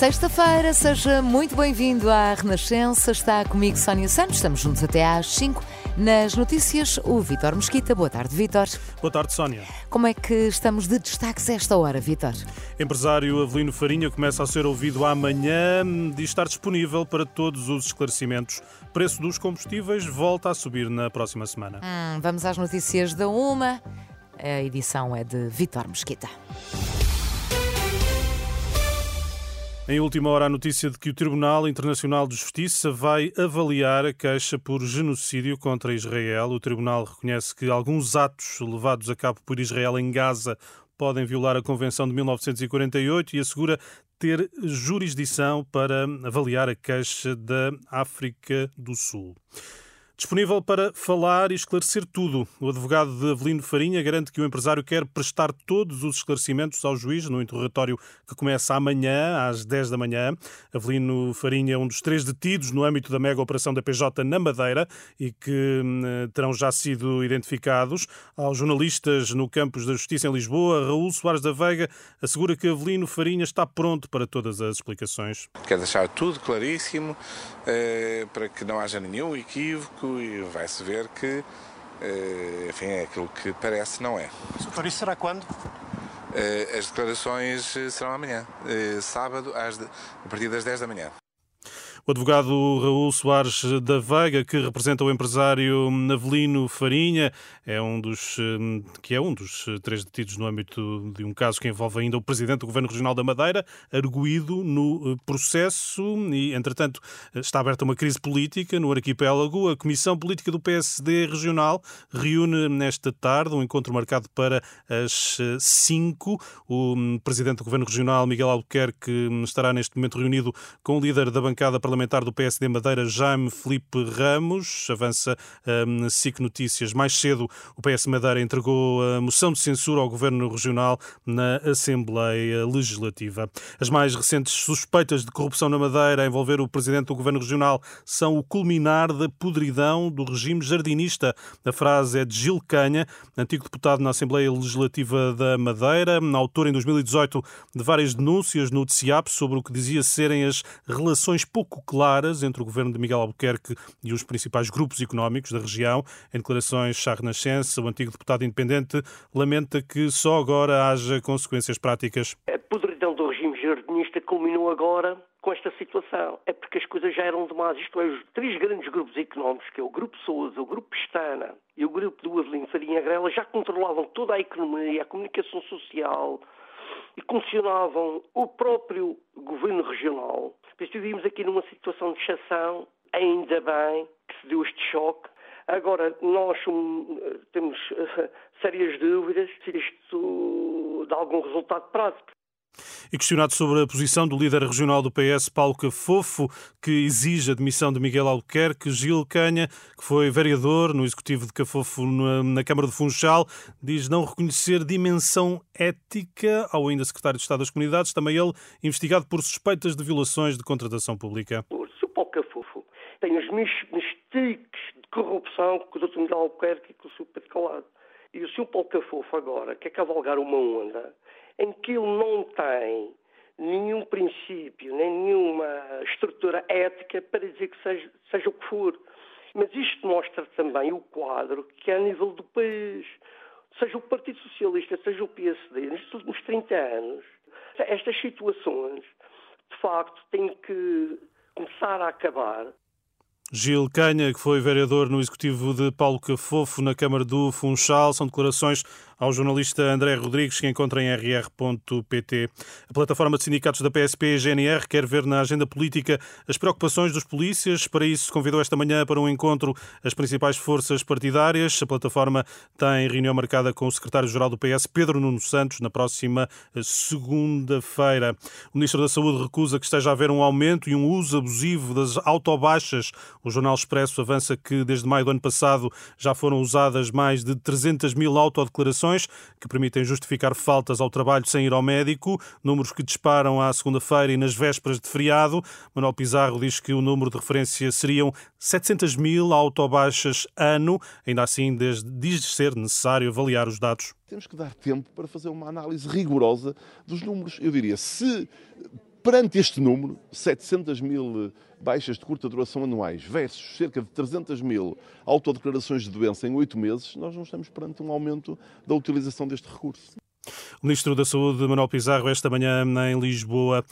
Sexta-feira, seja muito bem-vindo à Renascença. Está comigo Sónia Santos, estamos juntos até às 5. Nas notícias, o Vitor Mesquita. Boa tarde, Vitor. Boa tarde, Sónia. Como é que estamos de destaques a esta hora, Vitor? Empresário Avelino Farinha começa a ser ouvido amanhã, diz estar disponível para todos os esclarecimentos. Preço dos combustíveis volta a subir na próxima semana. Hum, vamos às notícias da Uma. A edição é de Vitor Mesquita. Em última hora, a notícia de que o Tribunal Internacional de Justiça vai avaliar a queixa por genocídio contra Israel. O Tribunal reconhece que alguns atos levados a cabo por Israel em Gaza podem violar a Convenção de 1948 e assegura ter jurisdição para avaliar a queixa da África do Sul. Disponível para falar e esclarecer tudo, o advogado de Avelino Farinha garante que o empresário quer prestar todos os esclarecimentos ao juiz no interrogatório que começa amanhã, às 10 da manhã. Avelino Farinha é um dos três detidos no âmbito da mega operação da PJ na Madeira e que hum, terão já sido identificados. Aos jornalistas no Campos da Justiça em Lisboa, Raul Soares da Veiga assegura que Avelino Farinha está pronto para todas as explicações. Quer deixar tudo claríssimo eh, para que não haja nenhum equívoco e vai-se ver que, eh, enfim, é aquilo que parece, não é. Doutor, isso será quando? Eh, as declarações eh, serão amanhã, sábado, às a partir das 10 da manhã. O advogado Raul Soares da Veiga, que representa o empresário Navelino Farinha, é um dos, que é um dos três detidos no âmbito de um caso que envolve ainda o presidente do Governo Regional da Madeira, arguído no processo e, entretanto, está aberta uma crise política no arquipélago. A Comissão Política do PSD Regional reúne nesta tarde um encontro marcado para as 5. O presidente do Governo Regional, Miguel Albuquerque, estará neste momento reunido com o líder da bancada parlamentar do PSD Madeira, Jaime Felipe Ramos. Avança um, SIC Notícias. Mais cedo, o PS Madeira entregou a moção de censura ao Governo Regional na Assembleia Legislativa. As mais recentes suspeitas de corrupção na Madeira a envolver o Presidente do Governo Regional são o culminar da podridão do regime jardinista. A frase é de Gil Canha, antigo deputado na Assembleia Legislativa da Madeira, autor em 2018 de várias denúncias no TCIAP sobre o que dizia serem as relações pouco claras entre o governo de Miguel Albuquerque e os principais grupos económicos da região. Em declarações à Renascença, o antigo deputado independente lamenta que só agora haja consequências práticas. A podridão do regime jardinista culminou agora com esta situação. É porque as coisas já eram demais. Isto é, os três grandes grupos económicos, que é o Grupo Souza, o Grupo Pestana e o Grupo do Avelino Farinha Grela, já controlavam toda a economia, a comunicação social e condicionavam o próprio governo regional Estivemos aqui numa situação de exceção, ainda bem que se deu este choque. Agora, nós temos uh, sérias dúvidas se isto dá algum resultado prático. E questionado sobre a posição do líder regional do PS, Paulo Cafofo, que exige a demissão de Miguel Albuquerque, Gil Canha, que foi vereador no executivo de Cafofo na Câmara de Funchal, diz não reconhecer dimensão ética ao ainda secretário de Estado das Comunidades, também ele investigado por suspeitas de violações de contratação pública. O Sr. Paulo Cafofo tem os tiques de corrupção que o Dr. Miguel Albuquerque e que o Sr. Pedro Calado. E o Sr. Paulo Cafofo agora quer cavalgar uma onda em que ele não tem nenhum princípio, nem nenhuma estrutura ética para dizer que seja, seja o que for. Mas isto mostra também o quadro que é a nível do país. Seja o Partido Socialista, seja o PSD, nestes últimos 30 anos, estas situações, de facto, têm que começar a acabar. Gil Canha, que foi vereador no executivo de Paulo Cafofo na Câmara do Funchal, são declarações ao jornalista André Rodrigues, que encontra em rr.pt. A plataforma de sindicatos da PSP e GNR quer ver na agenda política as preocupações dos polícias. Para isso, convidou esta manhã para um encontro as principais forças partidárias. A plataforma tem reunião marcada com o secretário-geral do PS, Pedro Nuno Santos, na próxima segunda-feira. O ministro da Saúde recusa que esteja a haver um aumento e um uso abusivo das autobaixas, O Jornal Expresso avança que desde maio do ano passado já foram usadas mais de 300 mil autodeclarações que permitem justificar faltas ao trabalho sem ir ao médico, números que disparam à segunda-feira e nas vésperas de feriado. Manuel Pizarro diz que o número de referência seriam 700 mil autobaixas ano. Ainda assim, desde, diz ser necessário avaliar os dados. Temos que dar tempo para fazer uma análise rigorosa dos números. Eu diria, se perante este número, 700 mil baixas de curta duração anuais versus cerca de 300 mil autodeclarações de doença em oito meses, nós não estamos perante um aumento da utilização deste recurso. O Ministro da Saúde, Manuel Pizarro, esta manhã em Lisboa,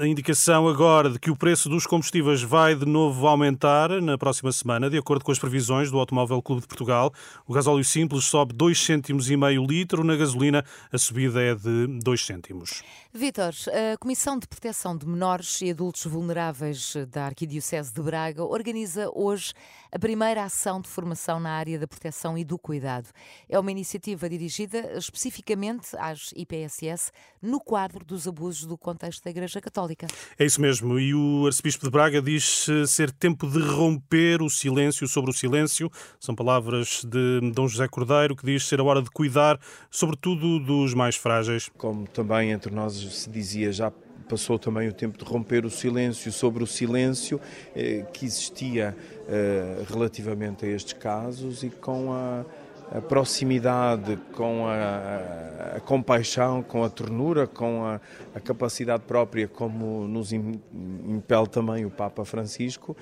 a indicação agora de que o preço dos combustíveis vai de novo aumentar na próxima semana, de acordo com as previsões do Automóvel Clube de Portugal. O gasóleo simples sobe 2 cêntimos e meio litro, na gasolina a subida é de 2 cêntimos. Vítor, a Comissão de Proteção de Menores e Adultos Vulneráveis da Arquidiocese de Braga organiza hoje a primeira ação de formação na área da proteção e do cuidado. É uma iniciativa dirigida especificamente às IPSS no quadro dos abusos do contexto da Igreja Católica. É isso mesmo. E o arcebispo de Braga diz ser tempo de romper o silêncio sobre o silêncio. São palavras de Dom José Cordeiro, que diz ser a hora de cuidar, sobretudo dos mais frágeis. Como também entre nós se dizia já passou também o tempo de romper o silêncio sobre o silêncio eh, que existia eh, relativamente a estes casos e com a, a proximidade, com a, a, a, compaixão, com a ternura, com a, capacidade própria, como nos impele também o Papa Francisco,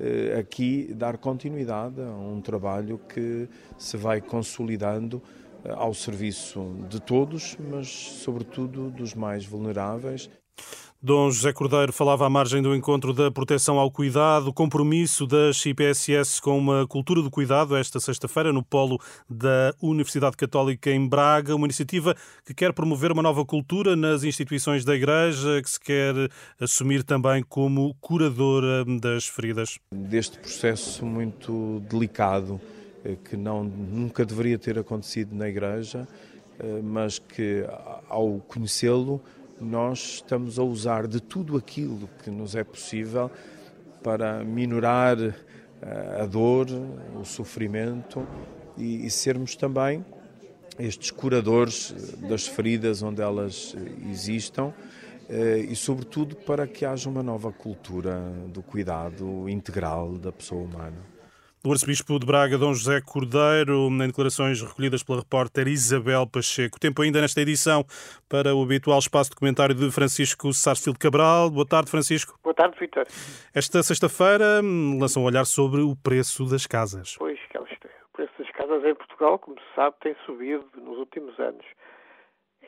eh, aqui dar continuidade a um trabalho que se vai consolidando ao serviço de todos, mas sobretudo dos mais vulneráveis. Dom José Cordeiro falava à margem do encontro da proteção ao cuidado, compromisso das IPSS com uma cultura do cuidado esta sexta-feira no polo da Universidade Católica em Braga, uma iniciativa que quer promover uma nova cultura nas instituições da Igreja, que se quer assumir também como curadora das feridas. Deste processo muito delicado eh, que não, nunca deveria ter acontecido na Igreja, eh, mas que ao conhecê-lo nós estamos a usar de tudo aquilo que nos é possível para minorar eh, a dor, o sofrimento e, e sermos também estes curadores das feridas onde elas existam e, sobretudo, para que haja uma nova cultura do cuidado integral da pessoa humana do arcebispo de Braga, Dom José Cordeiro, em declarações recolhidas pela repórter Isabel Pacheco. Tempo ainda nesta edição para o habitual espaço de comentário de Francisco Sarsfield Cabral. Boa tarde, Francisco. Boa tarde, Vitor. Esta sexta-feira hum, lançam um olhar sobre o preço das casas. Pois, o preço das casas em Portugal, como se sabe, tem subido nos últimos anos.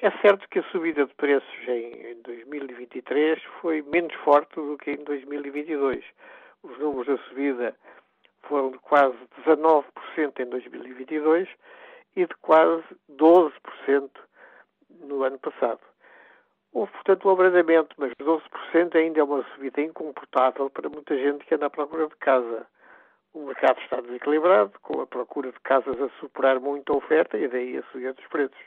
É certo que a subida de preços em 2023 foi menos forte do que em 2022. Os números da subida foram de quase 19% em 2022 e de quase 12% no ano passado. Houve, portanto, um abrandamento, mas 12% ainda é uma subida incomportável para muita gente que anda à procura de casa. O mercado está desequilibrado, com a procura de casas a superar muito a oferta e daí a subida dos preços.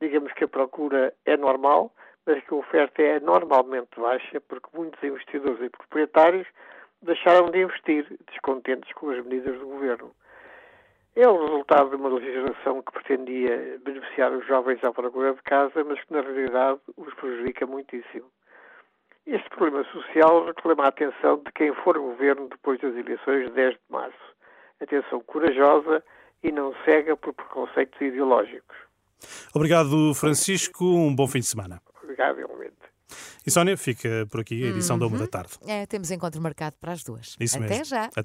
Digamos que a procura é normal, mas que a oferta é normalmente baixa, porque muitos investidores e proprietários deixaram de investir, descontentes com as medidas do governo. É o resultado de uma legislação que pretendia beneficiar os jovens à procura de casa, mas que na realidade os prejudica muitíssimo. Este problema social reclama a atenção de quem for governo depois das eleições de 10 de março. Atenção corajosa e não cega por preconceitos ideológicos. Obrigado, Francisco. Um bom fim de semana. Obrigado, igualmente. E Sónia, fica por aqui a edição uhum. da uma da tarde. É, temos encontro marcado para as duas. Isso Até mesmo. já. Até